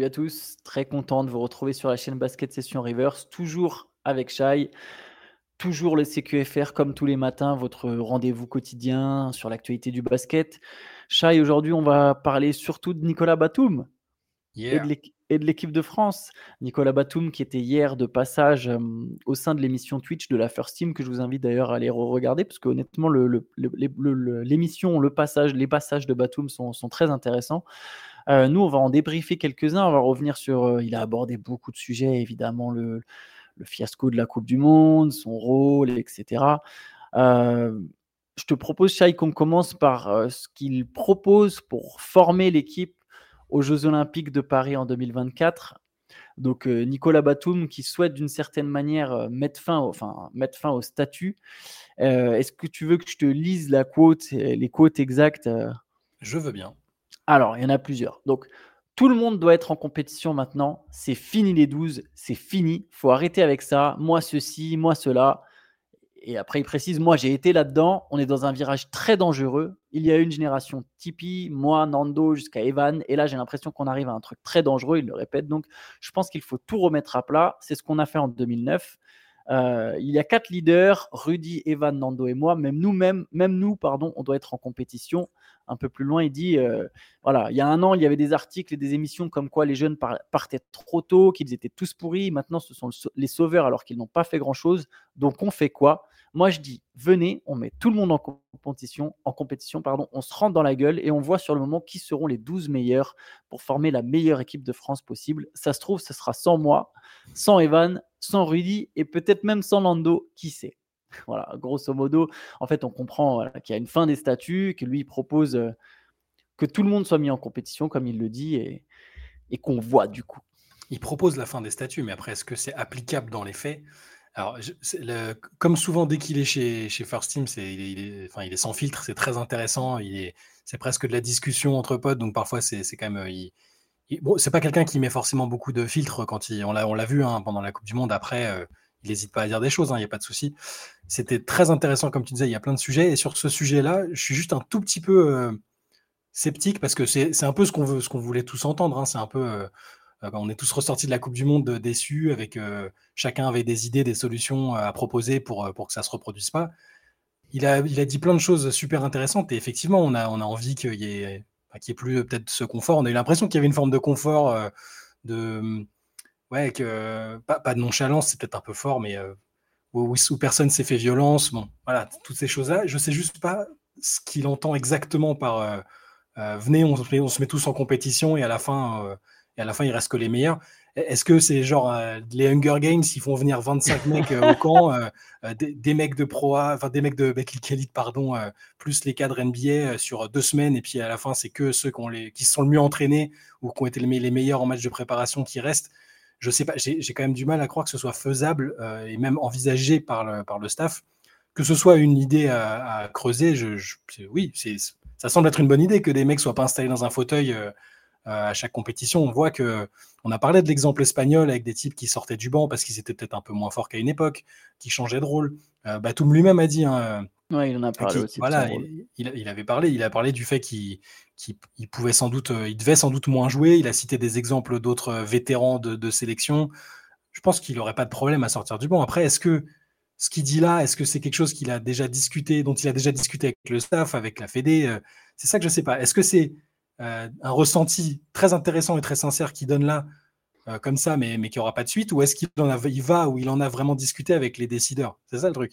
Salut à tous, très content de vous retrouver sur la chaîne Basket Session Reverse, toujours avec Shai, toujours le CQFR comme tous les matins, votre rendez-vous quotidien sur l'actualité du basket. Shai, aujourd'hui, on va parler surtout de Nicolas Batum et de l'équipe de France. Nicolas Batum qui était hier de passage euh, au sein de l'émission Twitch de la First Team, que je vous invite d'ailleurs à aller regarder, parce qu'honnêtement, l'émission, le, passage, les passages de Batum sont, sont très intéressants. Euh, nous, on va en débriefer quelques-uns. On va revenir sur. Euh, il a abordé beaucoup de sujets, évidemment, le, fiasco de la Coupe du Monde, son rôle, etc. Euh, je te propose, Shai, qu'on commence par ce qu'il propose pour former l'équipe aux Jeux Olympiques de Paris en 2024. Donc Nicolas Batum qui souhaite d'une certaine manière mettre, fin, mettre fin au statut. Est-ce que tu veux que je te lise la quote, les quotes exactes Je veux bien. Alors, il y en a plusieurs. Donc, tout le monde doit être en compétition maintenant. C'est fini les 12, c'est fini. Faut arrêter avec ça. Moi, ceci, moi, cela. Et après, il précise, moi, j'ai été là-dedans. On est dans un virage très dangereux. Il y a une génération Tipeee, moi, Nando, jusqu'à Evan. Et là, j'ai l'impression qu'on arrive à un truc très dangereux. Il le répète. Donc, je pense qu'il faut tout remettre à plat. C'est ce qu'on a fait en 2009. Euh, il y a quatre leaders, Rudy, Evan, Nando et moi. Même nous, même, même nous, pardon, on doit être en compétition un peu plus loin, il dit euh, voilà, il y a un an, il y avait des articles et des émissions comme quoi les jeunes partaient trop tôt, qu'ils étaient tous pourris. Maintenant, ce sont les sauveurs alors qu'ils n'ont pas fait grand-chose. Donc, on fait quoi? Moi, je dis venez, on met tout le monde en compétition, en compétition pardon, on se rentre dans la gueule et on voit sur le moment qui seront les 12 meilleurs pour former la meilleure équipe de France possible. Ça se trouve, ce sera sans moi, sans Evan, sans Rudy et peut-être même sans Lando, qui sait? Voilà, grosso modo, en fait, on comprend qu'il y a une fin des statuts, que lui propose euh, que tout le monde soit mis en compétition, comme il le dit, et, qu'on voit du coup. Il propose la fin des statuts, mais après, est-ce que c'est applicable dans les faits? Alors, comme souvent, dès qu'il est chez, chez First Team, il, est, enfin, il est sans filtre, c'est très intéressant, est, c'est presque de la discussion entre potes, donc parfois c'est, quand même. Il, bon, c'est pas quelqu'un qui met forcément beaucoup de filtres quand il, on l'a, on l'a vu hein, pendant la Coupe du Monde. Après, euh, il n'hésite pas à dire des choses, il hein, n'y a pas de souci. C'était très intéressant, comme tu disais, il y a plein de sujets. Et sur ce sujet-là, je suis juste un tout petit peu euh, sceptique parce que c'est un peu ce qu'on veut, ce qu'on voulait tous entendre. Hein. C'est un peu, euh, on est tous ressortis de la Coupe du Monde déçus, avec chacun avait des idées, des solutions à proposer pour, pour que ça se reproduise pas. Il a, il a dit plein de choses super intéressantes et effectivement, on a, on a envie qu'il y ait, ait plus peut-être ce confort. On a eu l'impression qu'il y avait une forme de confort de ouais, que pas, de nonchalance, c'est peut-être un peu fort, mais euh, où, personne s'est fait violence. Bon, voilà, toutes ces choses-là. Je sais juste pas ce qu'il entend exactement par euh, euh, venez, on on se met tous en compétition et à la fin, et à la fin, il reste que les meilleurs. Est-ce que c'est genre les Hunger Games, ils font venir 25 mecs au camp, des, mecs de Pro enfin des mecs de Elite, pardon, plus les cadres NBA sur deux semaines, et puis à la fin, c'est que ceux qui, ont les, qui se sont le mieux entraînés ou qui ont été les meilleurs en match de préparation qui restent je sais pas, j'ai quand même du mal à croire que ce soit faisable euh, et même envisagé par le, par le staff. Que ce soit une idée à, creuser, je, oui, ça semble être une bonne idée que des mecs soient pas installés dans un fauteuil euh, euh, à chaque compétition. On voit que on a parlé de l'exemple espagnol avec des types qui sortaient du banc parce qu'ils étaient peut-être un peu moins forts qu'à une époque, qui changeaient de rôle. Batum lui-même a dit. Hein, il en a parlé aussi. Voilà, il, avait parlé. Il a parlé du fait qu'il pouvait sans doute, il devait sans doute moins jouer. Il a cité des exemples d'autres vétérans de, sélection. Je pense qu'il n'aurait pas de problème à sortir du banc. Après, est-ce que ce qu'il dit là, est-ce que c'est quelque chose qu'il a déjà discuté, dont il a déjà discuté avec le staff, avec la Fédé euh, C'est ça que je ne sais pas. Est-ce que c'est euh, un ressenti très intéressant et très sincère qu'il donne là, euh, comme ça, mais, mais qui n'aura pas de suite, ou est-ce qu'il en il va ou il en a vraiment discuté avec les décideurs? C'est ça le truc.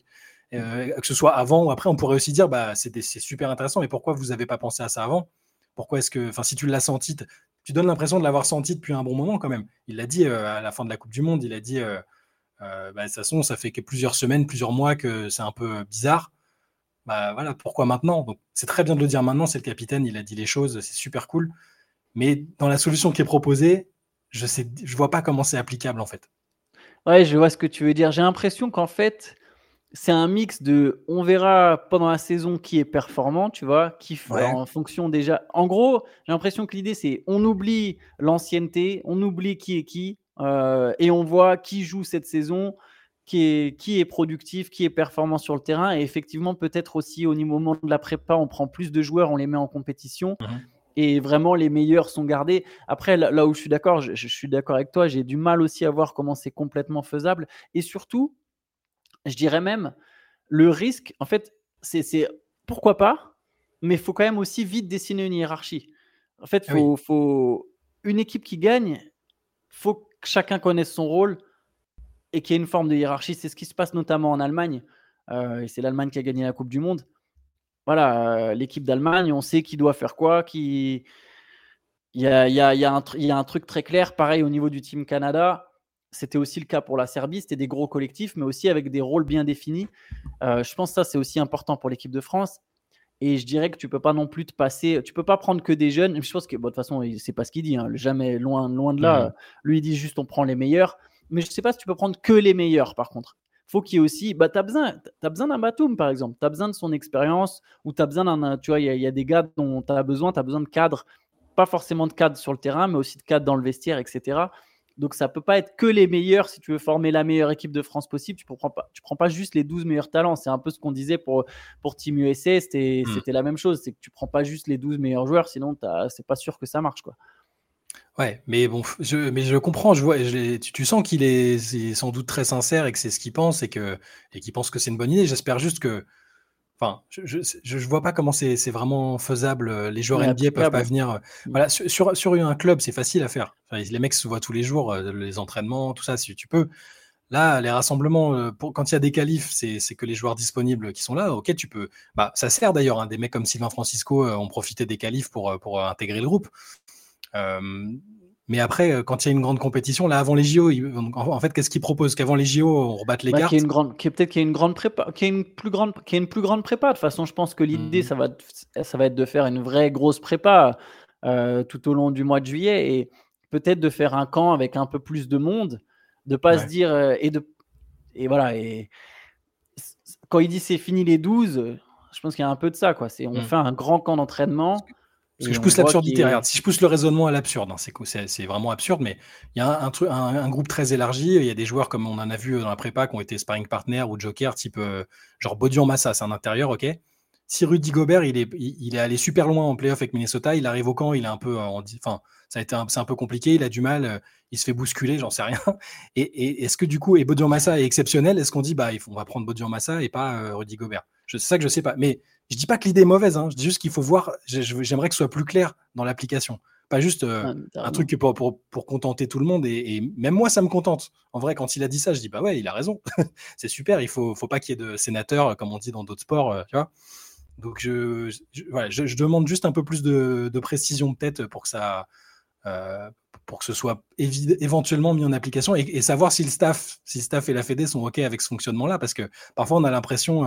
Euh, que ce soit avant ou après, on pourrait aussi dire bah, c'est super intéressant, mais pourquoi vous n'avez pas pensé à ça avant? Pourquoi est-ce que, enfin, si tu l'as senti, tu donnes l'impression de l'avoir senti depuis un bon moment quand même. Il l'a dit à la fin de la Coupe du Monde, il a dit bah, de toute façon, ça fait que plusieurs semaines, plusieurs mois que c'est un peu bizarre. Bah voilà, pourquoi maintenant? Donc c'est très bien de le dire maintenant, c'est le capitaine, il a dit les choses, c'est super cool. Mais dans la solution qui est proposée, je sais, je vois pas comment c'est applicable en fait. Ouais, je vois ce que tu veux dire. J'ai l'impression qu'en fait, c'est un mix de on verra pendant la saison qui est performant, tu vois, qui en fonction déjà. En gros, j'ai l'impression que l'idée c'est on oublie l'ancienneté, on oublie qui est qui, euh, et on voit qui joue cette saison, qui est, qui est productif, qui est performant sur le terrain. Et effectivement, peut-être aussi au moment de la prépa, on prend plus de joueurs, on les met en compétition. Mmh et vraiment les meilleurs sont gardés. Après, là, où je suis d'accord, je, suis d'accord avec toi, j'ai du mal aussi à voir comment c'est complètement faisable. Et surtout, je dirais même, le risque, en fait, c'est pourquoi pas, mais il faut quand même aussi vite dessiner une hiérarchie. En fait, faut, une équipe qui gagne, faut que chacun connaisse son rôle et qu'il y ait une forme de hiérarchie. C'est ce qui se passe notamment en Allemagne. Euh, et c'est l'Allemagne qui a gagné la Coupe du Monde voilà, l'équipe d'Allemagne, on sait qui doit faire quoi, qui. Il y a, y, a, y, a y a, un truc très clair, pareil au niveau du Team Canada. C'était aussi le cas pour la Serbie, c'était des gros collectifs, mais aussi avec des rôles bien définis. Euh, je pense que ça, c'est aussi important pour l'équipe de France. Et je dirais que tu peux pas non plus te passer, tu peux pas prendre que des jeunes. Je pense que, de toute façon, c'est pas ce qu'il dit, hein, jamais loin, loin de là. Mmh. Lui, il dit juste on prend les meilleurs. Mais je sais pas si tu peux prendre que les meilleurs, par contre faut qu'il y ait aussi. Bah, tu as besoin, as besoin d'un Batum, par exemple. Tu as besoin de son expérience ou tu as besoin d'un. Tu vois, il y, a des gars dont tu as besoin, tu as besoin de cadres. Pas forcément de cadres sur le terrain, mais aussi de cadres dans le vestiaire, etc. Donc ça peut pas être que les meilleurs si tu veux former la meilleure équipe de France possible. Tu ne prends, pas, tu prends pas juste les 12 meilleurs talents. C'est un peu ce qu'on disait pour, pour Team USA. Hmm. C'était la même chose. C'est que tu prends pas juste les 12 meilleurs joueurs, sinon c'est pas sûr que ça marche. quoi. Ouais, mais bon, je, mais je comprends, je vois, tu, sens qu'il est, sans doute très sincère et que c'est ce qu'il pense et que et qu'il pense que c'est une bonne idée. J'espère juste que, enfin, je, je, vois pas comment c'est vraiment faisable. Les joueurs NBA peuvent pas venir. Euh, mm. Voilà, sur, sur, un club, c'est facile à faire. les mecs se voient tous les jours, euh, les entraînements, tout ça, si tu peux. Là, les rassemblements, euh, pour, quand il y a des qualifs, c'est que les joueurs disponibles qui sont là. Ok, tu peux. Bah, ça sert d'ailleurs. Hein, des mecs comme Sylvain Francisco ont profité des qualifs pour, pour intégrer le groupe. Euh, mais après, euh, quand il y a une grande compétition, là, avant les JO, en fait, qu'est-ce qu'ils proposent? Qu'avant les JO, on rebatte les bah, cartes? Qu'il une grande, peut-être qu'il y ait une grande prépa, qu'il y ait une plus grande, qu'il y ait une plus grande prépa. De toute façon, je pense que l'idée, mmh. ça va, ça va être de faire une vraie grosse prépa euh, tout au long du mois de juillet et peut-être de faire un camp avec un peu plus de monde, de pas se dire et de et voilà et quand il dit c'est fini les 12, je pense qu'il y a un peu de ça quoi. C'est on mmh. fait un grand camp d'entraînement. Parce que je pousse l'absurdité. Regarde, si je pousse le raisonnement à l'absurde, hein, c'est vraiment absurde, mais il y a un, un, groupe très élargi. Il y a des joueurs comme on en a vu dans la prépa qui ont été sparring partner ou joker, type euh, genre Bodian Massa, c'est un intérieur, ok. Si Rudy Gobert, il est, il, est allé super loin en playoff avec Minnesota, il arrive au camp, il est un peu, en, enfin, ça a été, c'est un peu compliqué, il a du mal, euh, il se fait bousculer, j'en sais rien. Et, est-ce que du coup, et Bodian Massa est exceptionnel, est-ce qu'on dit, bah, on va prendre Bodian Massa et pas euh, Rudy Gobert? C'est ça que je sais pas. Mais je dis pas que l'idée est mauvaise, hein. je dis juste qu'il faut voir, j'aimerais que ce soit plus clair dans l'application. Pas juste euh, un truc pour, pour, pour, contenter tout le monde. Et, même moi, ça me contente. En vrai, quand il a dit ça, je dis, bah ouais, il a raison. c'est super, il faut, faut pas qu'il y ait de sénateurs, comme on dit dans d'autres sports, euh, tu vois. Donc, je, je, demande juste un peu plus de, précision peut-être pour que ça. Euh, pour que ce soit éventuellement mis en application et, savoir si le staff, si le staff et la Fédé sont OK avec ce fonctionnement-là, parce que parfois on a l'impression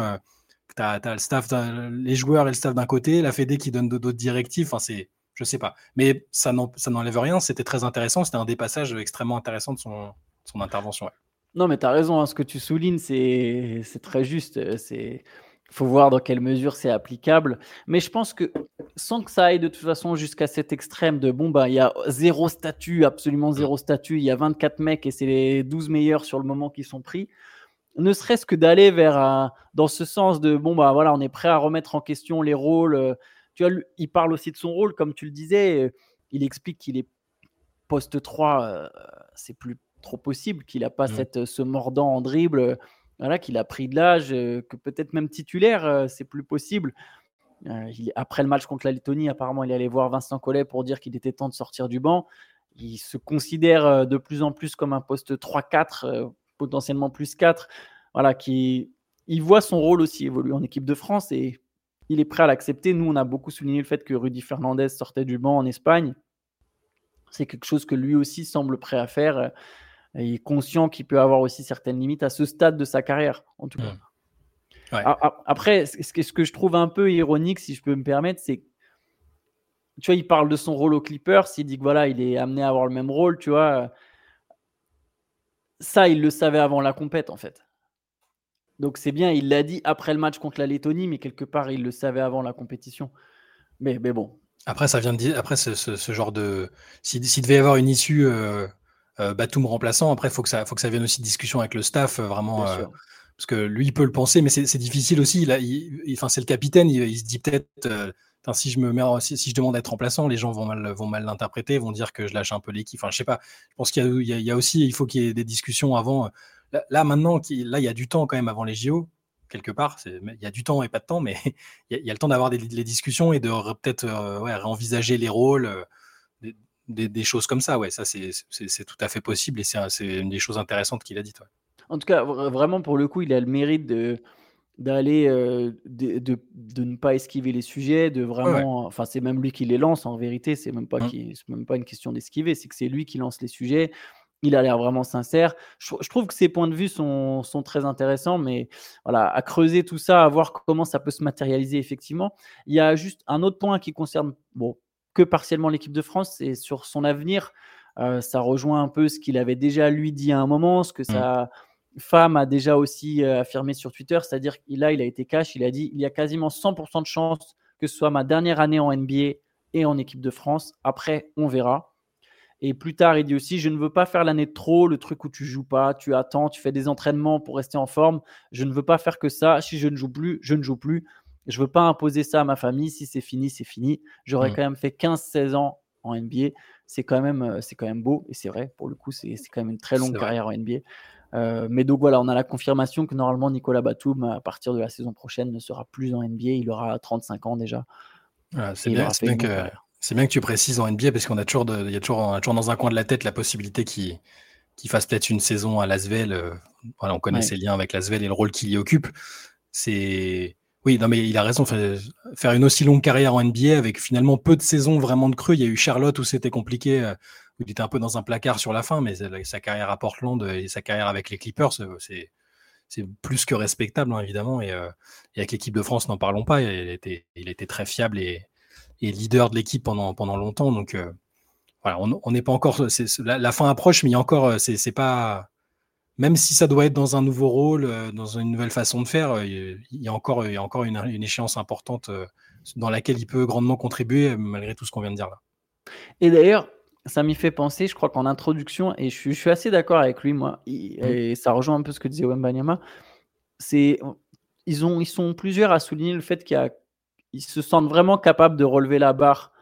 tu as, le staff, les joueurs et le staff d'un côté, la Fédé qui donne d'autres directives. Enfin, c'est, je sais pas. Mais ça n'enlève rien. C'était très intéressant. C'était un des passages extrêmement intéressants de son, intervention. Non, mais tu as raison. Hein. ce que tu soulignes, c'est très juste. C'est faut voir dans quelle mesure c'est applicable. Mais je pense que sans que ça aille de toute façon jusqu'à cet extrême de bon, bah, il y a zéro statut, absolument zéro statut, il y a 24 mecs et c'est les 12 meilleurs sur le moment qui sont pris ne serait-ce que d'aller vers dans ce sens de bon bah voilà on est prêt à remettre en question les rôles euh, tu vois il parle aussi de son rôle comme tu le disais euh, il explique qu'il est poste 3 euh, c'est plus trop possible qu'il n'a pas mmh. cette ce mordant en dribble voilà qu'il a pris de l'âge que peut-être même titulaire c'est plus possible il, après le match contre la Lettonie apparemment il est allé voir Vincent Collet pour dire qu'il était temps de sortir du banc il se considère de plus en plus comme un poste 3-4 potentiellement plus 4, voilà, qui il voit son rôle aussi évoluer en équipe de France et il est prêt à l'accepter. Nous, on a beaucoup souligné le fait que Rudy Fernandez sortait du banc en Espagne. C'est quelque chose que lui aussi semble prêt à faire. Il est conscient qu'il peut avoir aussi certaines limites à ce stade de sa carrière, en tout cas. Mmh. Après, ce que je trouve un peu ironique, si je peux me permettre, c'est tu vois, il parle de son rôle au Clippers, il dit que voilà, il est amené à avoir le même rôle, tu vois ça, il le savait avant la compète, en fait. Donc c'est bien, il l'a dit après le match contre la Lettonie, mais quelque part, il le savait avant la compétition. Mais, mais bon. Après, ça vient de dire, après ce, genre de. S'il devait y avoir une issue euh, euh, Batum remplaçant, après, il faut, que ça, faut que ça vienne aussi de discussion avec le staff, euh, vraiment. Parce que lui, il peut le penser, mais c'est difficile aussi. Il, enfin, c'est le capitaine, il, se dit peut-être si je demande d'être remplaçant, les gens vont mal, l'interpréter, vont dire que je lâche un peu l'équipe. Enfin, je sais pas. Je pense qu'il y, a aussi, il faut qu'il y ait des discussions avant. Là, maintenant, là, il y a du temps quand même avant les JO quelque part. Il y a du temps et pas de temps, mais il y, a le temps d'avoir des, discussions et de peut-être euh, réenvisager les rôles, euh, des, choses comme ça. Ouais, ça, c'est tout à fait possible et c'est une des choses intéressantes qu'il a dites. En tout cas, vraiment, pour le coup, il a le mérite de d'aller euh, de, de, ne pas esquiver les sujets, de vraiment, enfin c'est même lui qui les lance en vérité, c'est même pas mmh. même pas une question d'esquiver, c'est que c'est lui qui lance les sujets. Il a l'air vraiment sincère. Je, trouve que ses points de vue sont, sont, très intéressants, mais voilà, à creuser tout ça, à voir comment ça peut se matérialiser effectivement. Il y a juste un autre point qui concerne, bon, que partiellement l'équipe de France, c'est sur son avenir. Euh, ça rejoint un peu ce qu'il avait déjà lui dit à un moment, ce que mmh. sa femme a déjà aussi euh, affirmé sur Twitter, c'est-à-dire qu'il a, il a été cash, il a dit il y a quasiment 100% de chance que ce soit ma dernière année en NBA et en équipe de France. Après, on verra. Et plus tard, il dit aussi Je ne veux pas faire l'année de trop, le truc où tu joues pas, tu attends, tu fais des entraînements pour rester en forme. Je ne veux pas faire que ça. Si je ne joue plus, je ne joue plus. Je ne veux pas imposer ça à ma famille. Si c'est fini, c'est fini. J'aurais mmh. quand même fait 15-16 ans en NBA. C'est quand, même, euh, c'est quand même beau. Et c'est vrai, pour le coup, c'est quand même une très longue carrière en NBA. Euh, mais donc voilà, on a la confirmation que normalement Nicolas Batum, à partir de la saison prochaine, ne sera plus en NBA. Il aura 35 ans déjà. c'est bien, que, tu précises en NBA parce qu'on a toujours, il y a toujours, toujours dans un coin de la tête la possibilité qu'il fasse peut-être une saison à Lasvel. Euh, voilà, on connaît ses liens avec Lasvel et le rôle qu'il y occupe. C'est oui, non, mais il a raison. Faire une aussi longue carrière en NBA avec finalement peu de saisons vraiment de creux. Il y a eu Charlotte où c'était compliqué, euh, il était un peu dans un placard sur la fin, mais sa carrière à Portland et sa carrière avec les Clippers, euh, c'est c'est plus que respectable, hein, évidemment. Euh, et, avec l'équipe de France, n'en parlons pas. Il était, il était très fiable et, leader de l'équipe pendant, pendant longtemps. Donc voilà, on n'est pas encore. La, fin approche, mais il y a encore. C'est pas même si ça doit être dans un nouveau rôle, euh, dans une nouvelle façon de faire, euh, il y a encore, il y a encore une, échéance importante euh, dans laquelle il peut grandement contribuer, malgré tout ce qu'on vient de dire là. Et d'ailleurs, ça m'y fait penser, je crois qu'en introduction, et je suis, assez d'accord avec lui, moi, mmh. et ça rejoint un peu ce que disait Wembanyama, c'est ils, ont, ils sont plusieurs à souligner le fait qu'ils se sentent vraiment capables de relever la barre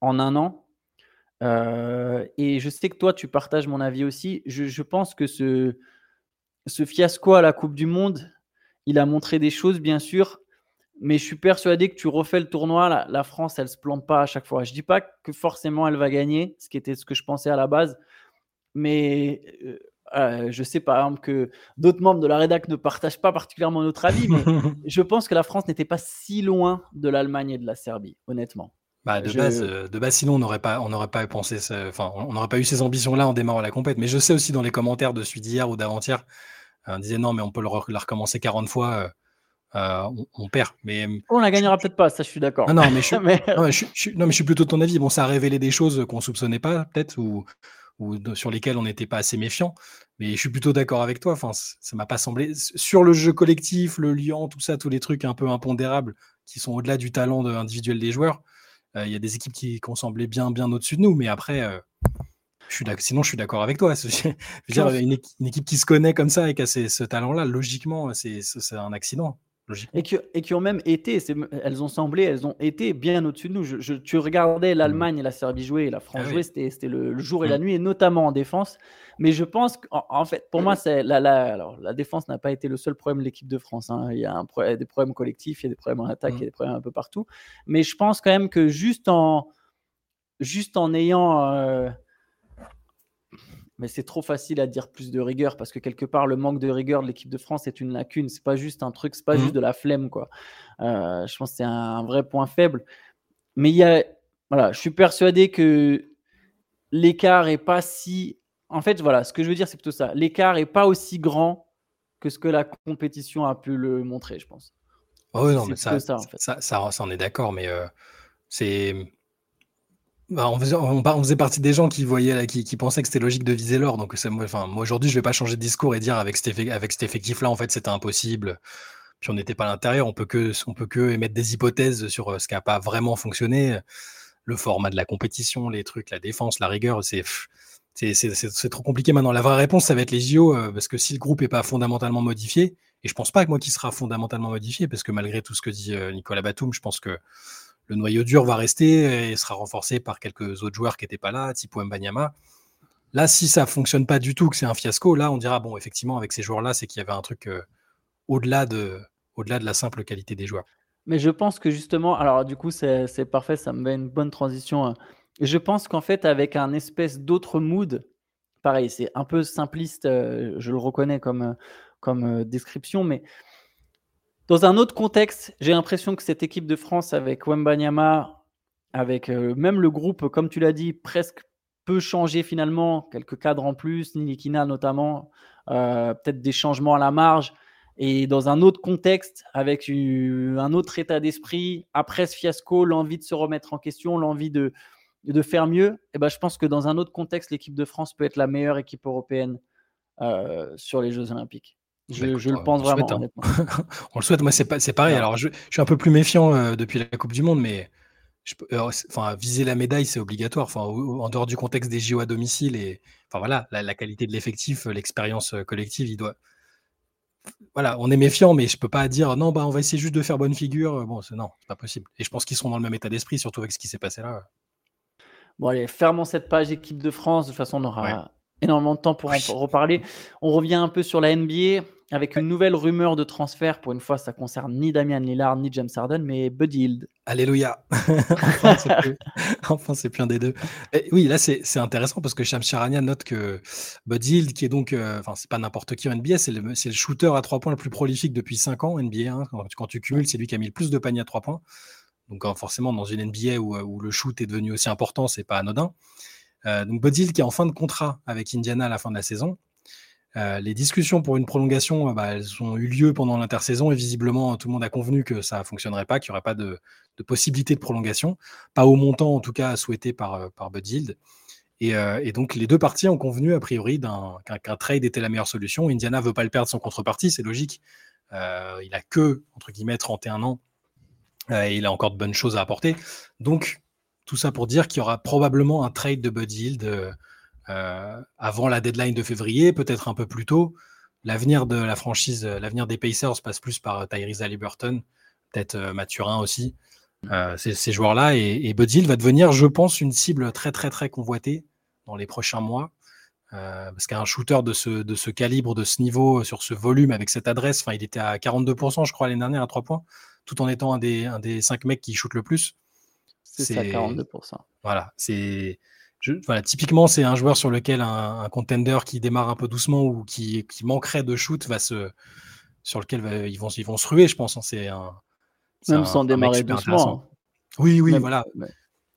en un an euh, et je sais que toi, tu partages mon avis aussi. Je, pense que ce, ce fiasco à la Coupe du Monde, il a montré des choses, bien sûr, mais je suis persuadé que tu refais le tournoi, la, France, elle se plante pas à chaque fois. Je dis pas que forcément elle va gagner, ce qui était ce que je pensais à la base, mais euh, euh, je sais par exemple que d'autres membres de la rédac ne partagent pas particulièrement notre avis, mais je pense que la France n'était pas si loin de l'Allemagne et de la Serbie, honnêtement. Bah, de, base, euh, de base, sinon on n'aurait pas, on n'aurait pas pensé, enfin, on n'aurait pas eu ces ambitions-là en démarrant la compète. Mais je sais aussi dans les commentaires de celui d'hier ou d'avant-hier, on disait non, mais on peut le la recommencer 40 fois, euh, on, perd. Mais on la gagnera peut-être pas, ça je suis d'accord. Non, mais je, suis, non, mais je suis plutôt de ton avis. Bon, ça a révélé des choses qu'on soupçonnait pas, peut-être, ou, ou sur lesquelles on n'était pas assez méfiant. Mais je suis plutôt d'accord avec toi. Enfin, ça m'a pas semblé sur le jeu collectif, le lion, tout ça, tous les trucs un peu impondérables qui sont au-delà du talent individuel des joueurs. Euh, il y a des équipes qui, ont semblé bien, bien au-dessus de nous, mais après, euh, je suis sinon je suis d'accord avec toi. dire, une, équipe, qui se connaît comme ça et qui a ce talent-là, logiquement, c'est un accident. Et qui, et qui, ont même été, elles ont semblé, elles ont été bien au-dessus de nous. Je, tu regardais mmh. l'Allemagne et la Serbie jouer et la France ah jouer, c'était le, jour et la mmh. nuit, et notamment en défense. Mais je pense qu'en en fait, pour moi, c'est la, la, alors, la défense n'a pas été le seul problème de l'équipe de France. Hein. Il y a un, des problèmes collectifs, il y a des problèmes en attaque, il y a mmh. des problèmes un peu partout. Mais je pense quand même que juste en, juste en ayant. Euh, mais c'est trop facile à dire plus de rigueur parce que quelque part le manque de rigueur de l'équipe de France est une lacune. C'est pas juste un truc, c'est pas juste mmh. de la flemme quoi. Euh, je pense que c'est un vrai point faible. Mais il y a, voilà, je suis persuadé que l'écart est pas si. En fait, voilà, ce que je veux dire, c'est plutôt ça. L'écart est pas aussi grand que ce que la compétition a pu le montrer, je pense. Oh non, mais ça, ça, ça, ça, on est d'accord, mais euh, c'est bah, on, faisait, partie des gens qui voyaient, qui, pensaient que c'était logique de viser l'or. Donc, moi aujourd'hui, je vais pas changer de discours et dire avec cet, avec effectif-là, en fait, c'était impossible. Puis on n'était pas à l'intérieur. On peut que, on peut que émettre des hypothèses sur euh, ce qui n'a pas vraiment fonctionné. Le format de la compétition, les trucs, la défense, la rigueur, c'est trop compliqué maintenant. La vraie réponse, ça va être les JO, euh, parce que si le groupe est pas fondamentalement modifié, et je pense pas que moi qui sera fondamentalement modifié, parce que malgré tout ce que dit euh, Nicolas Batum, je pense que le noyau dur va rester et sera renforcé par quelques autres joueurs qui n'étaient pas là, type Mbanyama. Là, si ça fonctionne pas du tout, que c'est un fiasco, là, on dira, bon, effectivement, avec ces joueurs-là, c'est qu'il y avait un truc euh, au-delà de, au de la simple qualité des joueurs. Mais je pense que justement, alors du coup, c'est parfait, ça me met une bonne transition. Hein. Je pense qu'en fait, avec un espèce d'autre mood, pareil, c'est un peu simpliste, euh, je le reconnais comme, euh, comme description, mais dans un autre contexte, j'ai l'impression que cette équipe de France avec Wembanyama, avec même le groupe, comme tu l'as dit, presque peut changer finalement, quelques cadres en plus, Nilikina notamment, euh, peut-être des changements à la marge. Et dans un autre contexte, avec un autre état d'esprit, après ce fiasco, l'envie de se remettre en question, l'envie de, faire mieux, eh ben, je pense que dans un autre contexte, l'équipe de France peut être la meilleure équipe européenne euh, sur les Jeux Olympiques. Je, bah, le pense vraiment. Hein. on le souhaite. Moi, c'est pareil. Alors, je, suis un peu plus méfiant euh, depuis la Coupe du Monde, mais euh, enfin, viser la médaille, c'est obligatoire. Enfin, en dehors du contexte des JO à domicile et enfin voilà, la, qualité de l'effectif, euh, l'expérience collective, il doit. Voilà, on est méfiant, mais je peux pas dire non, bah on va essayer juste de faire bonne figure. Bon, c'est non, c'est pas possible. Et je pense qu'ils seront dans le même état d'esprit, surtout avec ce qui s'est passé là. Bon allez, fermons cette page équipe de France. De toute façon, on aura énormément de temps pour en reparler. On revient un peu sur la NBA avec une nouvelle rumeur de transfert. Pour une fois, ça concerne ni Damian Lillard ni James Harden, mais Buddy Hield. Alléluia. enfin, c'est plus un des deux. oui, là, c'est intéressant parce que Shams Charania note que Buddy Hield, qui est donc, euh, enfin, c'est pas n'importe qui en NBA, c'est le, le, shooter à trois points le plus prolifique depuis 5 ans en NBA. Hein. Quand, tu cumules, c'est lui qui a mis le plus de paniers à trois points. Donc, forcément, dans une NBA où, où, le shoot est devenu aussi important, c'est pas anodin. Euh, donc Hield qui est en fin de contrat avec Indiana à la fin de la saison. Euh, les discussions pour une prolongation, euh, bah, elles ont eu lieu pendant l'intersaison et visiblement tout le monde a convenu que ça ne fonctionnerait pas, qu'il n'y aurait pas de, possibilité de prolongation, pas au montant en tout cas souhaité par, par Hield. Et, donc les deux parties ont convenu a priori qu'un trade était la meilleure solution. Indiana ne veut pas le perdre sans contrepartie, c'est logique. il a que, entre guillemets, 31 ans et il a encore de bonnes choses à apporter. Donc tout ça pour dire qu'il y aura probablement un trade de Buddy Hield euh, euh, avant la deadline de février, peut-être un peu plus tôt. L'avenir de la franchise, euh, l'avenir des Pacers passe plus par Tyrese Halliburton, peut-être Mathurin aussi. ces, joueurs-là et, et Hield va devenir, je pense, une cible très très très convoitée dans les prochains mois. parce qu'un shooter de ce, calibre, de ce niveau, sur ce volume, avec cette adresse, il était à 42%, je crois, l'année dernière, à 3 points, tout en étant un des, un des 5 mecs qui shootent le plus. C'est ça, 42%. Voilà, c'est. voilà, typiquement, c'est un joueur sur lequel un, contender qui démarre un peu doucement ou qui, qui, manquerait de shoot va se, sur lequel ils, vont, ils vont se ruer, je pense. Hein, c'est un, Même sans démarrer doucement. Hein. Oui, oui, voilà.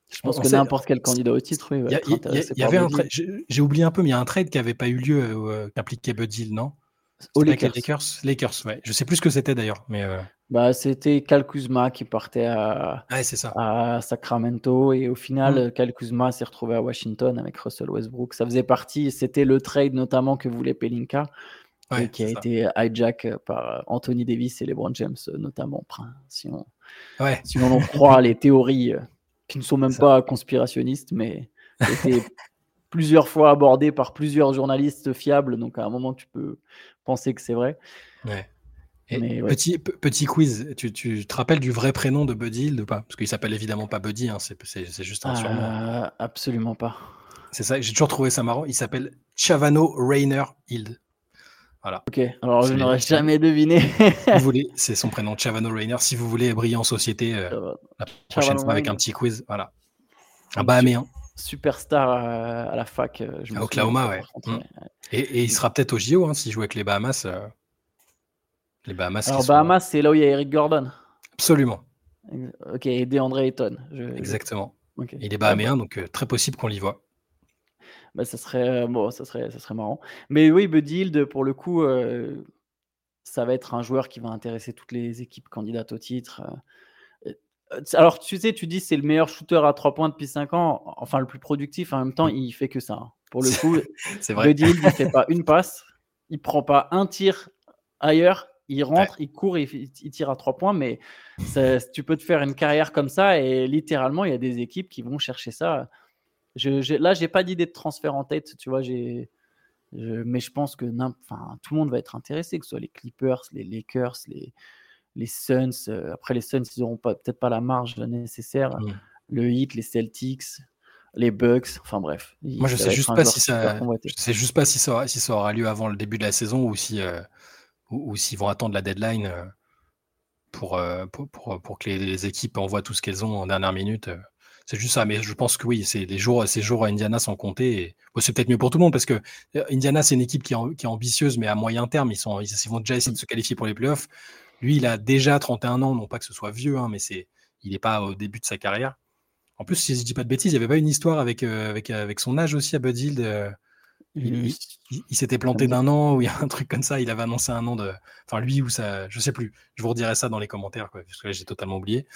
Je pense que n'importe quel candidat au titre, oui. Il y, j'ai oublié un peu, mais il y a un trade qui n'avait pas eu lieu, euh, qui impliquait Bud non Aux Lakers. Lakers. Lakers, ouais. Je sais plus ce que c'était d'ailleurs, mais. Euh, bah, c'était Cal Kuzma qui partait à, ça. à Sacramento et au final, Cal mm. Kuzma s'est retrouvé à Washington avec Russell Westbrook. Ça faisait partie, c'était le trade notamment que voulait Pelinka et qui a été hijack par Anthony Davis et LeBron James notamment. Si on, si on en croit les théories euh, qui ne sont même pas conspirationnistes, mais étaient plusieurs fois abordées par plusieurs journalistes fiables. Donc à un moment, tu peux penser que c'est vrai. Ouais petit, petit quiz, tu, tu, te rappelles du vrai prénom de Buddy Hield ou pas Parce qu'il s'appelle évidemment pas Buddy, hein, c'est juste un surnom. Euh, absolument pas. C'est ça, j'ai toujours trouvé ça marrant. Il s'appelle Chavano Rainer Hild. Voilà. Ok, alors je n'aurais jamais deviné. c'est son prénom, Chavano Rainer. Si vous voulez briller en société, euh, la prochaine fois avec un petit quiz, voilà. Un Bahaméen. Superstar à, à la fac. Euh, je à Oklahoma, ouais. Mmh. Et, et, il sera peut-être au JO hein, s'il joue avec les Bahamas. Les Bahamas. Alors, Bahamas, c'est là où il y a Eric Gordon. Absolument. Ok, et DeAndre Ayton. Exactement. Il est bahaméen, donc euh, très possible qu'on l'y voit. Bah, ça, serait, bon, ça, serait, ça serait marrant. Mais oui, Buddy Hield, pour le coup, euh, ça va être un joueur qui va intéresser toutes les équipes candidates au titre. Euh. Alors, tu sais, tu dis c'est le meilleur shooter à 3 points depuis 5 ans, enfin le plus productif, en même temps, il fait que ça. Hein. Pour le coup, c'est vrai. Buddy Hield, il fait pas une passe, il prend pas un tir ailleurs, il rentre, il court, il, il, tire à trois points, mais tu peux te faire une carrière comme ça et littéralement, il y a des équipes qui vont chercher ça. Je, je, là, j'ai pas d'idée de transfert en tête, tu vois, j'ai, mais je pense que tout le monde va être intéressé, que ce soit les Clippers, les Lakers, les, les Suns. après, les Suns, ils n'auront peut-être pas la marge nécessaire. Mmh. Le Heat, les Celtics, les Bucks. Enfin bref. Moi, je sais juste pas si ça. Je sais juste pas si ça, aura, si ça aura lieu avant le début de la saison ou si ou, s'ils vont attendre la deadline pour, pour, pour, que les, équipes envoient tout ce qu'elles ont en dernière minute. C'est juste ça, mais je pense que oui, c'est les jours, ces jours à Indiana sont comptés. C'est peut-être mieux pour tout le monde parce que Indiana, c'est une équipe qui est, ambitieuse, mais à moyen terme, ils, sont, ils, vont déjà essayer de se qualifier pour les playoffs. Lui, il a déjà 31 ans, non pas que ce soit vieux, hein, mais c'est, il n'est pas au début de sa carrière. En plus, si je dis pas de bêtises, il n'y avait pas une histoire avec, avec, avec son âge aussi à Bud Hill. Il, s'était planté d'un an ou il y a un truc comme ça. Il avait annoncé un an de. Enfin, lui ou ça. Je sais plus. Je vous redirai ça dans les commentaires, quoi, parce que là, j'ai totalement oublié.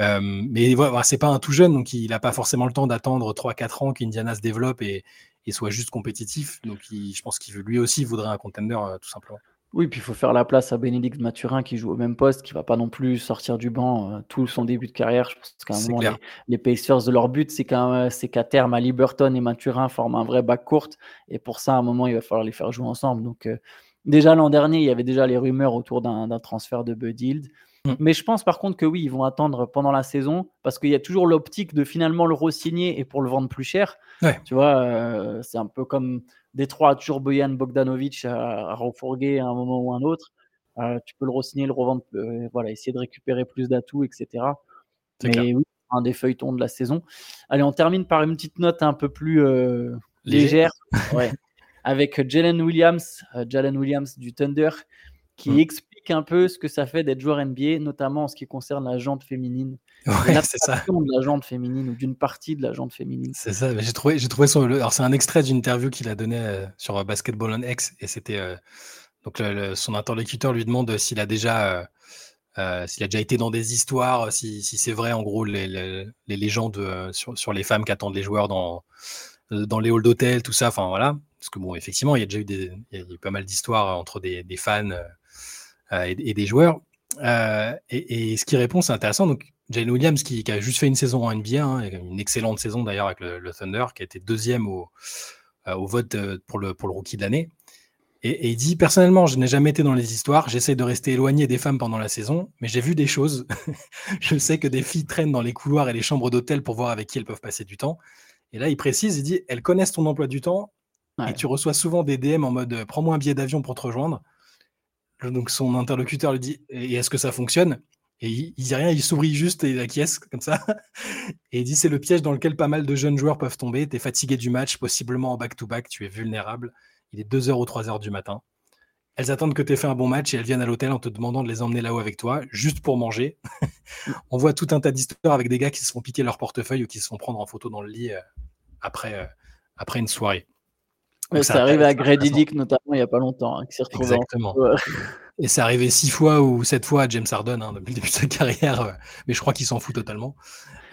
Euh, mais voilà, c'est pas un tout jeune, donc il n'a pas forcément le temps d'attendre 3-4 ans qu'Indiana se développe et, et, soit juste compétitif. Donc, je pense qu'il lui aussi voudrait un contender, euh, tout simplement. Oui, puis il faut faire la place à Bénédicte Mathurin qui joue au même poste, qui va pas non plus sortir du banc euh, tout son début de carrière. Je pense qu'à un moment, les, les, Pacers, de leur but, c'est qu'à terme, à Liberton et Mathurin forment un vrai bac court. Et pour ça, à un moment, il va falloir les faire jouer ensemble. Donc, euh, déjà l'an dernier, il y avait déjà les rumeurs autour d'un transfert de Bud. Mm. Mais je pense par contre que oui, ils vont attendre pendant la saison parce qu'il y a toujours l'optique de finalement le re-signer et pour le vendre plus cher. Tu vois, euh, c'est un peu comme Détroit a toujours Boyan Bogdanovic à, refourguer à un moment ou un autre. Euh, tu peux le re-signer, le revendre, euh, voilà, essayer de récupérer plus d'atouts, etc. Mais oui, un des feuilletons de la saison. Allez, on termine par une petite note un peu plus euh, légère, avec Jalen Williams, Jalen Williams du Thunder, qui mm. explique un peu ce que ça fait d'être joueur NBA, notamment en ce qui concerne la jante féminine. Ouais, c'est ça. de la jante féminine ou d'une partie de la jante féminine. C'est ça. J'ai trouvé, j'ai trouvé son. Alors c'est un extrait d'une interview qu'il a donné euh, sur euh, Basketball on X et c'était euh, donc son interlocuteur lui demande s'il a déjà s'il a déjà été dans des histoires, si, si c'est vrai en gros les, les, les légendes sur, sur, les femmes qui attendent les joueurs dans dans les halls d'hôtel, tout ça. Enfin voilà. Parce que bon, effectivement, il y a déjà eu des, il y a eu pas mal d'histoires entre des, des fans et, et, des joueurs. Et, et, ce qui répond, c'est intéressant. Donc Jane Williams qui, a juste fait une saison en NBA, hein, une excellente saison d'ailleurs avec le, Thunder, qui a été deuxième au, euh, au vote euh, pour le, pour le rookie de l'année. Et, il dit personnellement, je n'ai jamais été dans les histoires, j'essaie de rester éloigné des femmes pendant la saison, mais j'ai vu des choses. je sais que des filles traînent dans les couloirs et les chambres d'hôtel pour voir avec qui elles peuvent passer du temps. Et là, il précise, il dit, elles connaissent ton emploi du temps et tu reçois souvent des DM en mode prends-moi un billet d'avion pour te rejoindre. Donc son interlocuteur lui dit, et est-ce que ça fonctionne? Et il, dit rien, il sourit juste et il acquiesce comme ça. Et il dit c'est le piège dans lequel pas mal de jeunes joueurs peuvent tomber. Tu es fatigué du match, possiblement en back-to-back, tu es vulnérable. Il est 2h ou 3h du matin. Elles attendent que tu aies fait un bon match et elles viennent à l'hôtel en te demandant de les emmener là-haut avec toi, juste pour manger. On voit tout un tas d'histoires avec des gars qui se font piquer leur portefeuille ou qui se font prendre en photo dans le lit euh, après, euh, après une soirée. Ça arrive à Grady Dick notamment il n'y a pas longtemps, hein, qui s'est retrouvé Exactement. Et c'est arrivé six fois ou sept fois à James Harden hein, depuis le début de sa carrière, euh, mais je crois qu'il s'en fout totalement.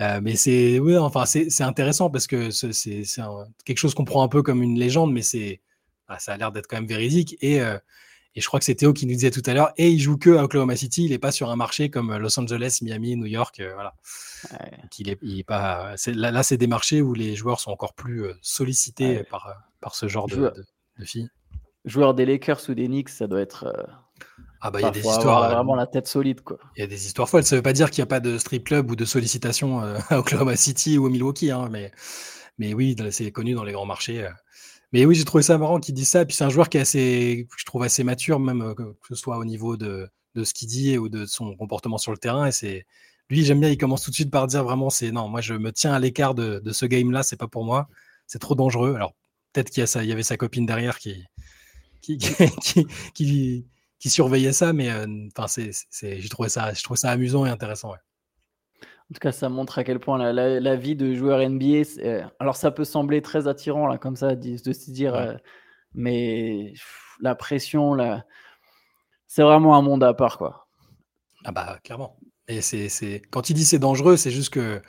Euh, mais c'est oui, enfin c'est intéressant parce que c'est quelque chose qu'on prend un peu comme une légende, mais c'est ah, ça a l'air d'être quand même véridique. Et, euh, et je crois que c'est Théo qui nous disait tout à l'heure, et il joue que à Oklahoma City, il n'est pas sur un marché comme Los Angeles, Miami, New York, voilà. il est, il est pas. Là, là c'est des marchés où les joueurs sont encore plus sollicités par, par ce genre de, de, de filles. Joueur des Lakers ou des Knicks, ça doit être ah bah il y a des histoires. Euh, vraiment la tête solide quoi. Il y a des histoires folles. Ça veut pas dire qu'il n'y a pas de strip club ou de sollicitation euh, à Oklahoma City ou à Milwaukee, hein, mais mais oui, c'est connu dans les grands marchés. Euh. Mais oui, j'ai trouvé ça marrant qu'il dise ça. Puis c'est un joueur qui est assez, je trouve assez mature, même que ce soit au niveau de, de ce qu'il dit ou de son comportement sur le terrain. Et c'est lui, j'aime bien. Il commence tout de suite par dire vraiment, c'est non, moi je me tiens à l'écart de, de ce game-là, c'est pas pour moi, c'est trop dangereux. Alors peut-être qu'il y, y, avait sa copine derrière qui, qui, qui, qui, qui surveillait ça, mais euh, c'est, j'ai trouvé ça, je trouve ça amusant et intéressant. Ouais. En tout cas, ça montre à quel point la, la, vie de joueur NBA. Euh, alors, ça peut sembler très attirant là, comme ça, de, se dire, euh, mais la pression, là, c'est vraiment un monde à part, quoi. Ah bah clairement. Et c'est... quand il dit c'est dangereux, c'est juste que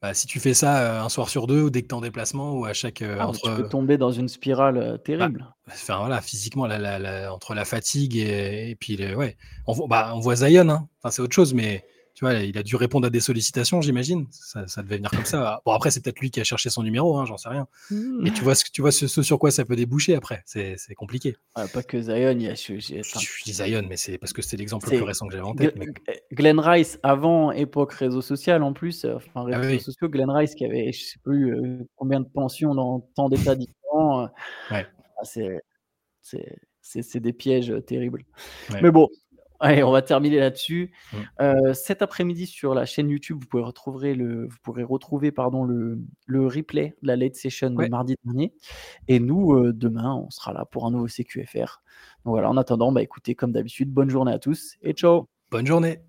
bah, si tu fais ça un soir sur deux, ou dès que tu es en déplacement, ou à chaque. Ah, entre... Tu peux tomber dans une spirale bah, terrible. enfin, voilà, physiquement, la, entre la fatigue et, puis, ouais. On, bah, on voit Zion, hein. enfin, c'est autre chose, mais tu vois, il a dû répondre à des sollicitations, j'imagine. Ça, devait venir comme ça. Bon, après, c'est peut-être lui qui a cherché son numéro, hein, j'en sais rien. Mmh. Et tu vois, ce, tu vois ce, sur quoi ça peut déboucher après. C'est compliqué. pas que Zion. Il y a, je, dis Zion, mais c'est parce que c'était l'exemple le plus récent que j'avais en tête. Glenn Rice, avant époque réseaux sociaux en plus, euh, enfin ah réseaux sociaux, Glenn Rice qui avait, je sais plus euh, combien de pensions dans tant d'états différents. Euh, ouais. Ah, c'est des pièges terribles. Mais bon, Allez, on va terminer là-dessus. Mmh. Euh, cet après-midi sur la chaîne YouTube, vous, pouvez retrouver le, vous pourrez retrouver pardon, le, le replay de la late session de mardi dernier. Et nous, euh, demain, on sera là pour un nouveau CQFR. Donc voilà, en attendant, bah, écoutez, comme d'habitude, bonne journée à tous et ciao. Bonne journée.